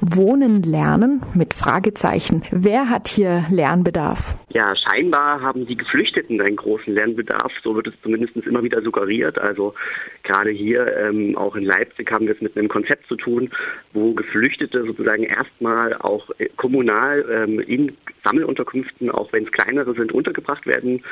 Wohnen lernen mit Fragezeichen. Wer hat hier Lernbedarf? Ja, scheinbar haben die Geflüchteten einen großen Lernbedarf. So wird es zumindest immer wieder suggeriert. Also gerade hier, ähm, auch in Leipzig, haben wir es mit einem Konzept zu tun, wo Geflüchtete sozusagen erstmal auch äh, kommunal ähm, in Sammelunterkünften, auch wenn es kleinere sind, untergebracht werden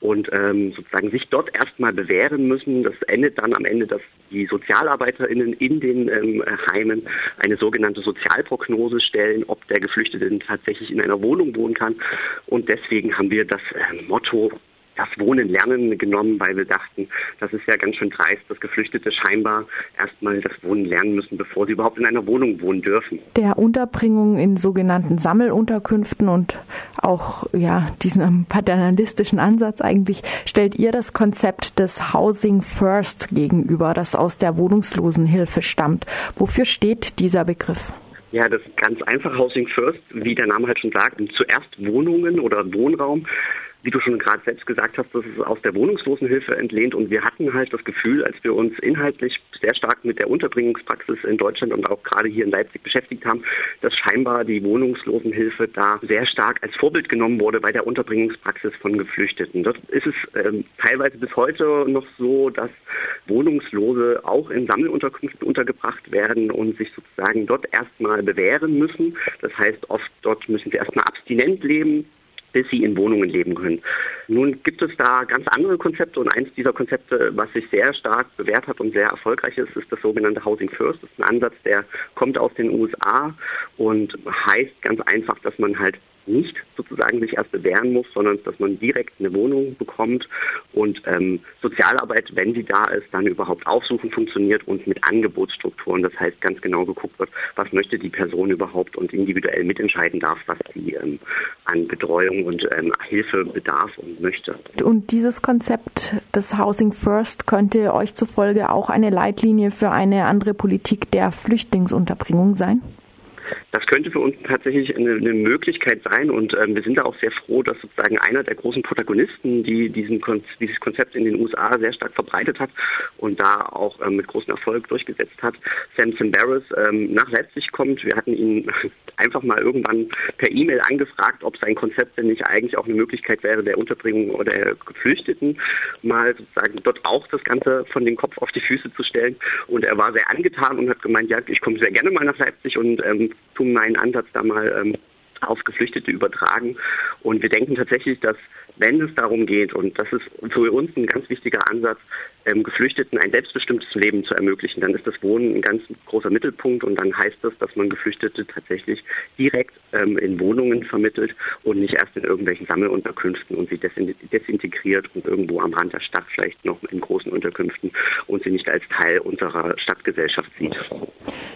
und ähm, sozusagen sich dort erstmal bewähren müssen. Das endet dann am Ende, dass die SozialarbeiterInnen in den ähm, Heimen eine sogenannte Sozialprognose stellen, ob der Geflüchtete tatsächlich in einer Wohnung wohnen kann. Und deswegen haben wir das äh, Motto das Wohnen lernen genommen, weil wir dachten, das ist ja ganz schön dreist, dass Geflüchtete scheinbar erstmal das Wohnen lernen müssen, bevor sie überhaupt in einer Wohnung wohnen dürfen. Der Unterbringung in sogenannten Sammelunterkünften und auch ja diesen paternalistischen Ansatz eigentlich stellt ihr das Konzept des Housing First gegenüber, das aus der Wohnungslosenhilfe stammt. Wofür steht dieser Begriff? Ja, das ist ganz einfach. Housing First, wie der Name halt schon sagt, zuerst Wohnungen oder Wohnraum wie du schon gerade selbst gesagt hast, das ist aus der Wohnungslosenhilfe entlehnt und wir hatten halt das Gefühl, als wir uns inhaltlich sehr stark mit der Unterbringungspraxis in Deutschland und auch gerade hier in Leipzig beschäftigt haben, dass scheinbar die Wohnungslosenhilfe da sehr stark als Vorbild genommen wurde bei der Unterbringungspraxis von Geflüchteten. Dort ist es ähm, teilweise bis heute noch so, dass Wohnungslose auch in Sammelunterkünften untergebracht werden und sich sozusagen dort erstmal bewähren müssen. Das heißt, oft dort müssen sie erstmal abstinent leben, bis sie in Wohnungen leben können. Nun gibt es da ganz andere Konzepte und eins dieser Konzepte, was sich sehr stark bewährt hat und sehr erfolgreich ist, ist das sogenannte Housing First. Das ist ein Ansatz, der kommt aus den USA und heißt ganz einfach, dass man halt nicht sozusagen sich erst bewähren muss, sondern dass man direkt eine Wohnung bekommt und ähm, Sozialarbeit, wenn sie da ist, dann überhaupt aufsuchen funktioniert und mit Angebotsstrukturen, das heißt ganz genau geguckt wird, was möchte die Person überhaupt und individuell mitentscheiden darf, was sie ähm, an Betreuung und ähm, Hilfe bedarf und möchte. Und dieses Konzept des Housing First könnte euch zufolge auch eine Leitlinie für eine andere Politik der Flüchtlingsunterbringung sein? Das könnte für uns tatsächlich eine, eine Möglichkeit sein und ähm, wir sind da auch sehr froh, dass sozusagen einer der großen Protagonisten, die diesen Kon dieses Konzept in den USA sehr stark verbreitet hat und da auch ähm, mit großem Erfolg durchgesetzt hat, Samson Barris ähm, nach Leipzig kommt. Wir hatten ihn einfach mal irgendwann per E-Mail angefragt, ob sein Konzept denn nicht eigentlich auch eine Möglichkeit wäre, der Unterbringung der Geflüchteten mal sozusagen dort auch das Ganze von den Kopf auf die Füße zu stellen. Und er war sehr angetan und hat gemeint, ja, ich komme sehr gerne mal nach Leipzig und ähm, tun meinen Ansatz da mal ähm, auf Geflüchtete übertragen. Und wir denken tatsächlich, dass wenn es darum geht, und das ist für uns ein ganz wichtiger Ansatz, ähm, Geflüchteten ein selbstbestimmtes Leben zu ermöglichen, dann ist das Wohnen ein ganz großer Mittelpunkt und dann heißt das, dass man Geflüchtete tatsächlich direkt ähm, in Wohnungen vermittelt und nicht erst in irgendwelchen Sammelunterkünften und sie desintegriert und irgendwo am Rand der Stadt vielleicht noch in großen Unterkünften und sie nicht als Teil unserer Stadtgesellschaft sieht.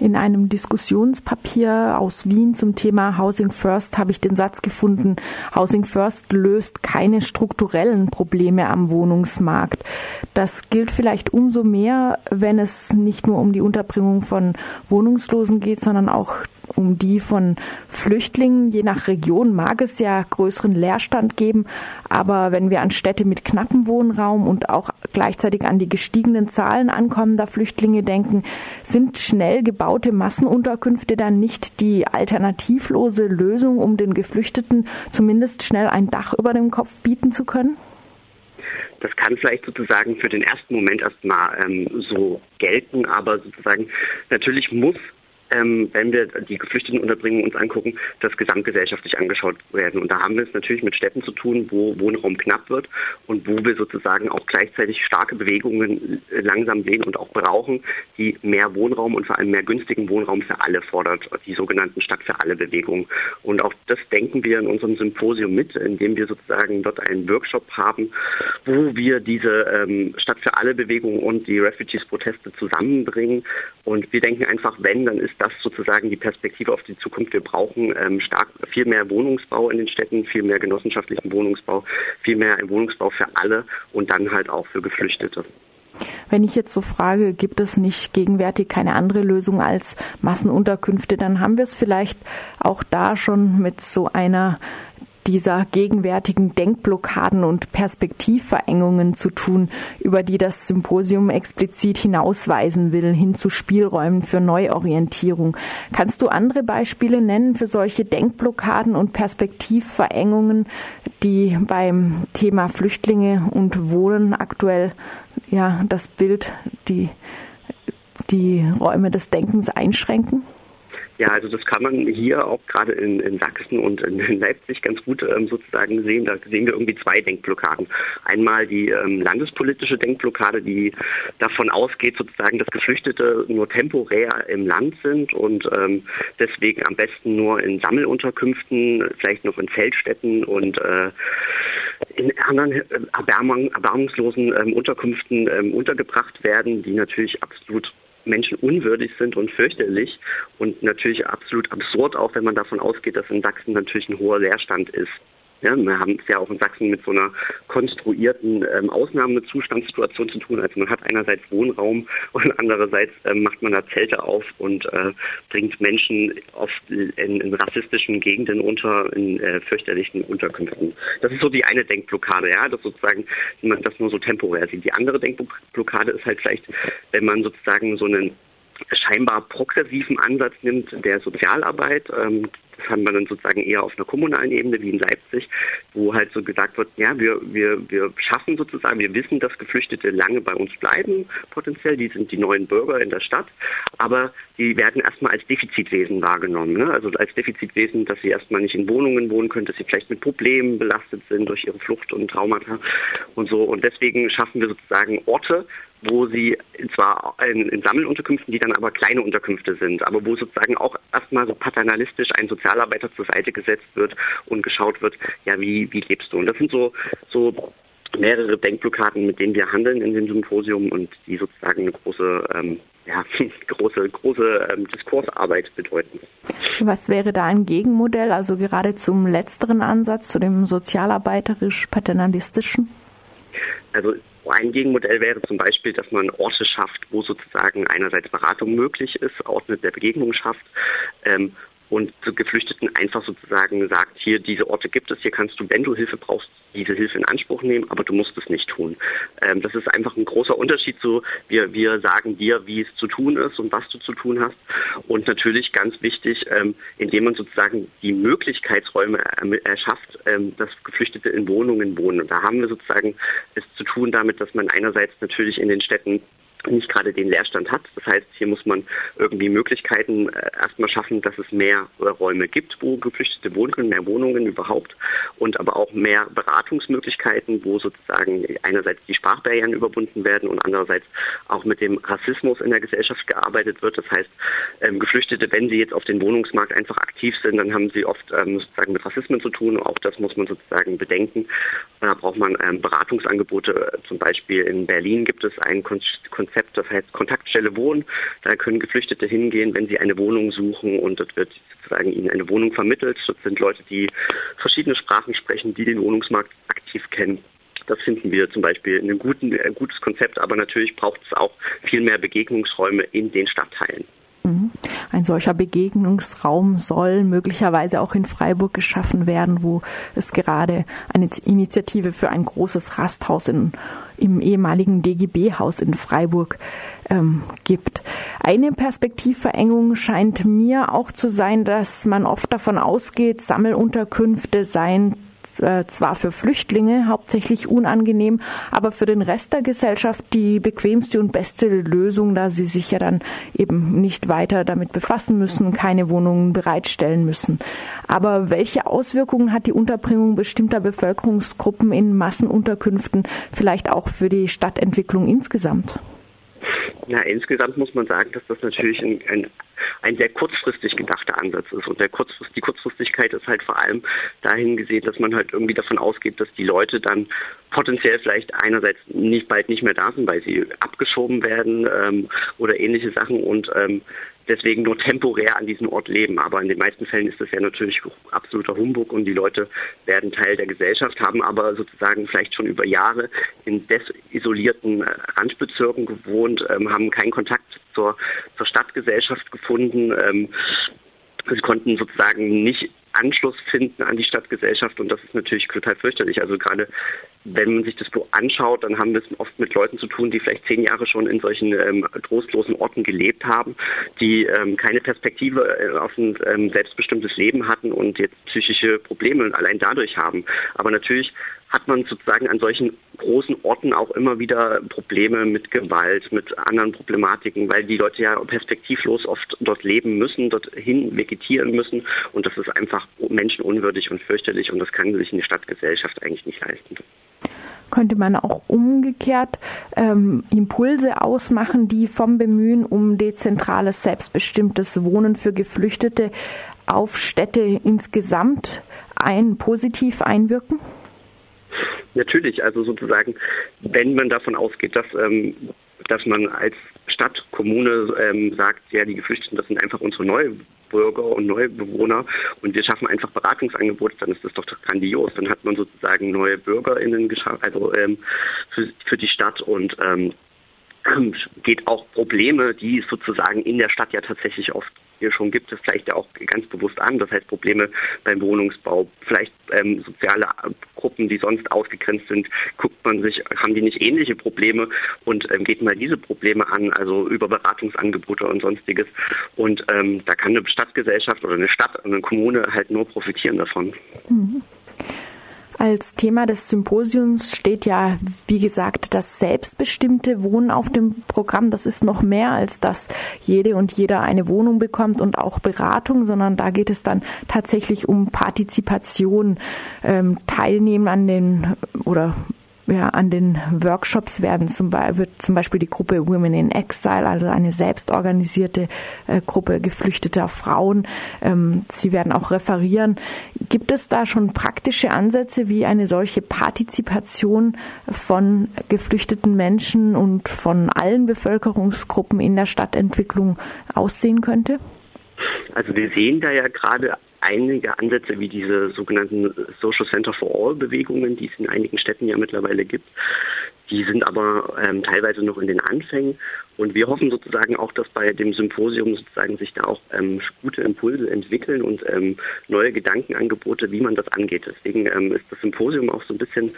In einem Diskussionspapier aus Wien zum Thema Housing First habe ich den Satz gefunden, Housing First löst keine strukturellen Probleme am Wohnungsmarkt. Das gilt vielleicht umso mehr, wenn es nicht nur um die Unterbringung von Wohnungslosen geht, sondern auch um die von Flüchtlingen. Je nach Region mag es ja größeren Leerstand geben, aber wenn wir an Städte mit knappem Wohnraum und auch gleichzeitig an die gestiegenen Zahlen ankommender Flüchtlinge denken, sind schnell gebaute Massenunterkünfte dann nicht die alternativlose Lösung, um den Geflüchteten zumindest schnell ein Dach über dem Kopf bieten zu können? Das kann vielleicht sozusagen für den ersten Moment erstmal ähm, so gelten, aber sozusagen natürlich muss ähm, wenn wir die Geflüchtetenunterbringung uns angucken, das gesamtgesellschaftlich angeschaut werden. Und da haben wir es natürlich mit Städten zu tun, wo Wohnraum knapp wird und wo wir sozusagen auch gleichzeitig starke Bewegungen langsam sehen und auch brauchen, die mehr Wohnraum und vor allem mehr günstigen Wohnraum für alle fordert, die sogenannten Stadt für alle Bewegungen. Und auch das denken wir in unserem Symposium mit, indem wir sozusagen dort einen Workshop haben, wo wir diese ähm, Stadt für alle Bewegung und die Refugees-Proteste zusammenbringen. Und wir denken einfach, wenn, dann ist das sozusagen die Perspektive auf die Zukunft. Wir brauchen ähm, stark viel mehr Wohnungsbau in den Städten, viel mehr genossenschaftlichen Wohnungsbau, viel mehr Wohnungsbau für alle und dann halt auch für Geflüchtete. Wenn ich jetzt so frage, gibt es nicht gegenwärtig keine andere Lösung als Massenunterkünfte, dann haben wir es vielleicht auch da schon mit so einer dieser gegenwärtigen Denkblockaden und Perspektivverengungen zu tun, über die das Symposium explizit hinausweisen will, hin zu Spielräumen für Neuorientierung. Kannst du andere Beispiele nennen für solche Denkblockaden und Perspektivverengungen, die beim Thema Flüchtlinge und Wohnen aktuell ja das Bild, die, die Räume des Denkens einschränken? Ja, also das kann man hier auch gerade in, in Sachsen und in, Leipzig ganz gut ähm, sozusagen sehen. Da sehen wir irgendwie zwei Denkblockaden. Einmal die ähm, landespolitische Denkblockade, die davon ausgeht, sozusagen, dass Geflüchtete nur temporär im Land sind und ähm, deswegen am besten nur in Sammelunterkünften, vielleicht noch in Feldstätten und äh, in anderen äh, erbarmungslosen ähm, Unterkünften ähm, untergebracht werden, die natürlich absolut menschenunwürdig sind und fürchterlich und natürlich absolut absurd, auch wenn man davon ausgeht, dass in Sachsen natürlich ein hoher Leerstand ist. Ja, wir haben es ja auch in Sachsen mit so einer konstruierten ähm, Ausnahmezustandssituation zu tun. Also man hat einerseits Wohnraum und andererseits ähm, macht man da Zelte auf und äh, bringt Menschen oft in, in, rassistischen Gegenden unter, in äh, fürchterlichen Unterkünften. Das ist so die eine Denkblockade, ja, dass sozusagen man das nur so temporär sieht. Die andere Denkblockade ist halt vielleicht, wenn man sozusagen so einen scheinbar progressiven Ansatz nimmt der Sozialarbeit. Ähm, haben wir dann sozusagen eher auf einer kommunalen Ebene wie in Leipzig, wo halt so gesagt wird, ja, wir, wir, wir schaffen sozusagen, wir wissen, dass Geflüchtete lange bei uns bleiben, potenziell, die sind die neuen Bürger in der Stadt, aber die werden erstmal als Defizitwesen wahrgenommen. Ne? Also als Defizitwesen, dass sie erstmal nicht in Wohnungen wohnen können, dass sie vielleicht mit Problemen belastet sind durch ihre Flucht und Traumata und so. Und deswegen schaffen wir sozusagen Orte, wo sie zwar in, in, Sammelunterkünften, die dann aber kleine Unterkünfte sind, aber wo sozusagen auch erstmal so paternalistisch ein Sozialarbeiter zur Seite gesetzt wird und geschaut wird, ja, wie, wie lebst du? Und das sind so, so mehrere Denkblockaden, mit denen wir handeln in dem Symposium und die sozusagen eine große, ähm, ja, große, große ähm, Diskursarbeit bedeuten. Was wäre da ein Gegenmodell, also gerade zum letzteren Ansatz, zu dem sozialarbeiterisch-paternalistischen? Also ein Gegenmodell wäre zum Beispiel, dass man Orte schafft, wo sozusagen einerseits Beratung möglich ist, Orte der Begegnung schafft ähm, und zu Geflüchteten einfach sozusagen sagt, hier diese Orte gibt es, hier kannst du, wenn du Hilfe brauchst, diese Hilfe in Anspruch nehmen, aber du musst es nicht tun. Ähm, das ist einfach ein großer Unterschied zu, wir, wir sagen dir, wie es zu tun ist und was du zu tun hast. Und natürlich ganz wichtig, ähm, indem man sozusagen die Möglichkeitsräume erschafft, ähm, dass Geflüchtete in Wohnungen wohnen. Und da haben wir sozusagen es zu tun damit, dass man einerseits natürlich in den Städten nicht gerade den Leerstand hat. Das heißt, hier muss man irgendwie Möglichkeiten äh, erstmal schaffen, dass es mehr äh, Räume gibt, wo Geflüchtete wohnen können, mehr Wohnungen überhaupt und aber auch mehr Beratungsmöglichkeiten, wo sozusagen einerseits die Sprachbarrieren überwunden werden und andererseits auch mit dem Rassismus in der Gesellschaft gearbeitet wird. Das heißt, ähm, Geflüchtete, wenn sie jetzt auf den Wohnungsmarkt einfach aktiv sind, dann haben sie oft ähm, sozusagen mit Rassismen zu tun. Auch das muss man sozusagen bedenken. Da braucht man ähm, Beratungsangebote. Zum Beispiel in Berlin gibt es ein Konzept, Konzept, das heißt Kontaktstelle Wohnen. Da können Geflüchtete hingehen, wenn sie eine Wohnung suchen und dort wird sozusagen ihnen eine Wohnung vermittelt. Das sind Leute, die verschiedene Sprachen sprechen, die den Wohnungsmarkt aktiv kennen. Das finden wir zum Beispiel ein, guten, ein gutes Konzept, aber natürlich braucht es auch viel mehr Begegnungsräume in den Stadtteilen. Mhm. Ein solcher Begegnungsraum soll möglicherweise auch in Freiburg geschaffen werden, wo es gerade eine Initiative für ein großes Rasthaus in, im ehemaligen DGB-Haus in Freiburg ähm, gibt. Eine Perspektivverengung scheint mir auch zu sein, dass man oft davon ausgeht, Sammelunterkünfte seien äh, zwar für Flüchtlinge hauptsächlich unangenehm, aber für den Rest der Gesellschaft die bequemste und beste Lösung, da sie sich ja dann eben nicht weiter damit befassen müssen, keine Wohnungen bereitstellen müssen. Aber welche Auswirkungen hat die Unterbringung bestimmter Bevölkerungsgruppen in Massenunterkünften vielleicht auch für die Stadtentwicklung insgesamt? Ja, insgesamt muss man sagen, dass das natürlich ein, ein, ein sehr kurzfristig gedachter Ansatz ist. Und der Kurzfrist, die Kurzfristigkeit ist halt vor allem dahin gesehen, dass man halt irgendwie davon ausgeht, dass die Leute dann potenziell vielleicht einerseits nicht bald nicht mehr da sind, weil sie abgeschoben werden ähm, oder ähnliche Sachen und ähm, deswegen nur temporär an diesem Ort leben. Aber in den meisten Fällen ist das ja natürlich absoluter Humbug und die Leute werden Teil der Gesellschaft, haben aber sozusagen vielleicht schon über Jahre in desisolierten äh, Randbezirken gewohnt, ähm, haben keinen Kontakt zur, zur Stadtgesellschaft gefunden. Ähm, sie konnten sozusagen nicht Anschluss finden an die Stadtgesellschaft und das ist natürlich total fürchterlich. Also gerade wenn man sich das so anschaut, dann haben wir es oft mit Leuten zu tun, die vielleicht zehn Jahre schon in solchen ähm, trostlosen Orten gelebt haben, die ähm, keine Perspektive äh, auf ein ähm, selbstbestimmtes Leben hatten und jetzt psychische Probleme allein dadurch haben. Aber natürlich hat man sozusagen an solchen großen Orten auch immer wieder Probleme mit Gewalt, mit anderen Problematiken, weil die Leute ja perspektivlos oft dort leben müssen, dorthin vegetieren müssen und das ist einfach menschenunwürdig und fürchterlich und das kann sich eine Stadtgesellschaft eigentlich nicht leisten könnte man auch umgekehrt ähm, Impulse ausmachen, die vom Bemühen um dezentrales, selbstbestimmtes Wohnen für Geflüchtete auf Städte insgesamt ein positiv einwirken? Natürlich, also sozusagen, wenn man davon ausgeht, dass, ähm, dass man als Stadt, Kommune ähm, sagt, ja, die Geflüchteten, das sind einfach unsere Neubürger und Neubewohner und wir schaffen einfach Beratungsangebote, dann ist das doch grandios. Dann hat man sozusagen neue BürgerInnen geschaffen, also ähm, für, für die Stadt und ähm, geht auch Probleme, die sozusagen in der Stadt ja tatsächlich oft hier schon gibt, es vielleicht auch ganz bewusst an. Das heißt Probleme beim Wohnungsbau, vielleicht ähm, soziale Gruppen, die sonst ausgegrenzt sind, guckt man sich, haben die nicht ähnliche Probleme und ähm, geht mal diese Probleme an, also über Beratungsangebote und sonstiges. Und ähm, da kann eine Stadtgesellschaft oder eine Stadt, eine Kommune halt nur profitieren davon. Mhm. Als Thema des Symposiums steht ja, wie gesagt, das selbstbestimmte Wohnen auf dem Programm. Das ist noch mehr als dass jede und jeder eine Wohnung bekommt und auch Beratung, sondern da geht es dann tatsächlich um Partizipation, ähm, Teilnehmen an den oder ja, an den Workshops werden zum, Be wird zum Beispiel die Gruppe Women in Exile, also eine selbstorganisierte äh, Gruppe geflüchteter Frauen. Ähm, sie werden auch referieren. Gibt es da schon praktische Ansätze, wie eine solche Partizipation von geflüchteten Menschen und von allen Bevölkerungsgruppen in der Stadtentwicklung aussehen könnte? Also wir sehen da ja gerade einige Ansätze wie diese sogenannten Social Center for All Bewegungen, die es in einigen Städten ja mittlerweile gibt. Die sind aber ähm, teilweise noch in den Anfängen. Und wir hoffen sozusagen auch, dass bei dem Symposium sozusagen sich da auch ähm, gute Impulse entwickeln und ähm, neue Gedankenangebote, wie man das angeht. Deswegen ähm, ist das Symposium auch so ein bisschen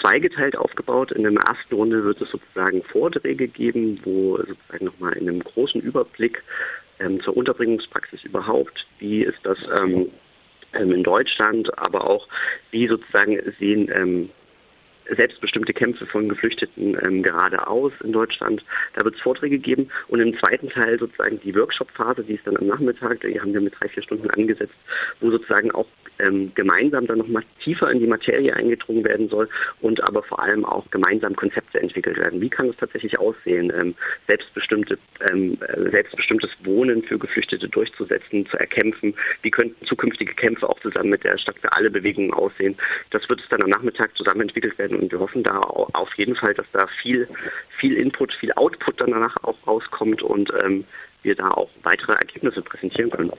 zweigeteilt aufgebaut. In der ersten Runde wird es sozusagen Vorträge geben, wo sozusagen nochmal in einem großen Überblick ähm, zur Unterbringungspraxis überhaupt, wie ist das ähm, ähm, in Deutschland, aber auch wie sozusagen sehen ähm, selbstbestimmte Kämpfe von Geflüchteten ähm, gerade aus in Deutschland. Da wird es Vorträge geben und im zweiten Teil sozusagen die Workshop-Phase, die ist dann am Nachmittag, die haben wir mit drei, vier Stunden angesetzt, wo sozusagen auch ähm, gemeinsam dann nochmal tiefer in die Materie eingedrungen werden soll und aber vor allem auch gemeinsam Konzepte entwickelt werden. Wie kann es tatsächlich aussehen, ähm, selbstbestimmte, ähm, äh, selbstbestimmtes Wohnen für Geflüchtete durchzusetzen, zu erkämpfen? Wie könnten zukünftige Kämpfe auch zusammen mit der Stadt für alle Bewegungen aussehen? Das wird es dann am Nachmittag zusammen entwickelt werden und wir hoffen da auf jeden Fall, dass da viel, viel Input, viel Output danach auch rauskommt und ähm, wir da auch weitere Ergebnisse präsentieren können.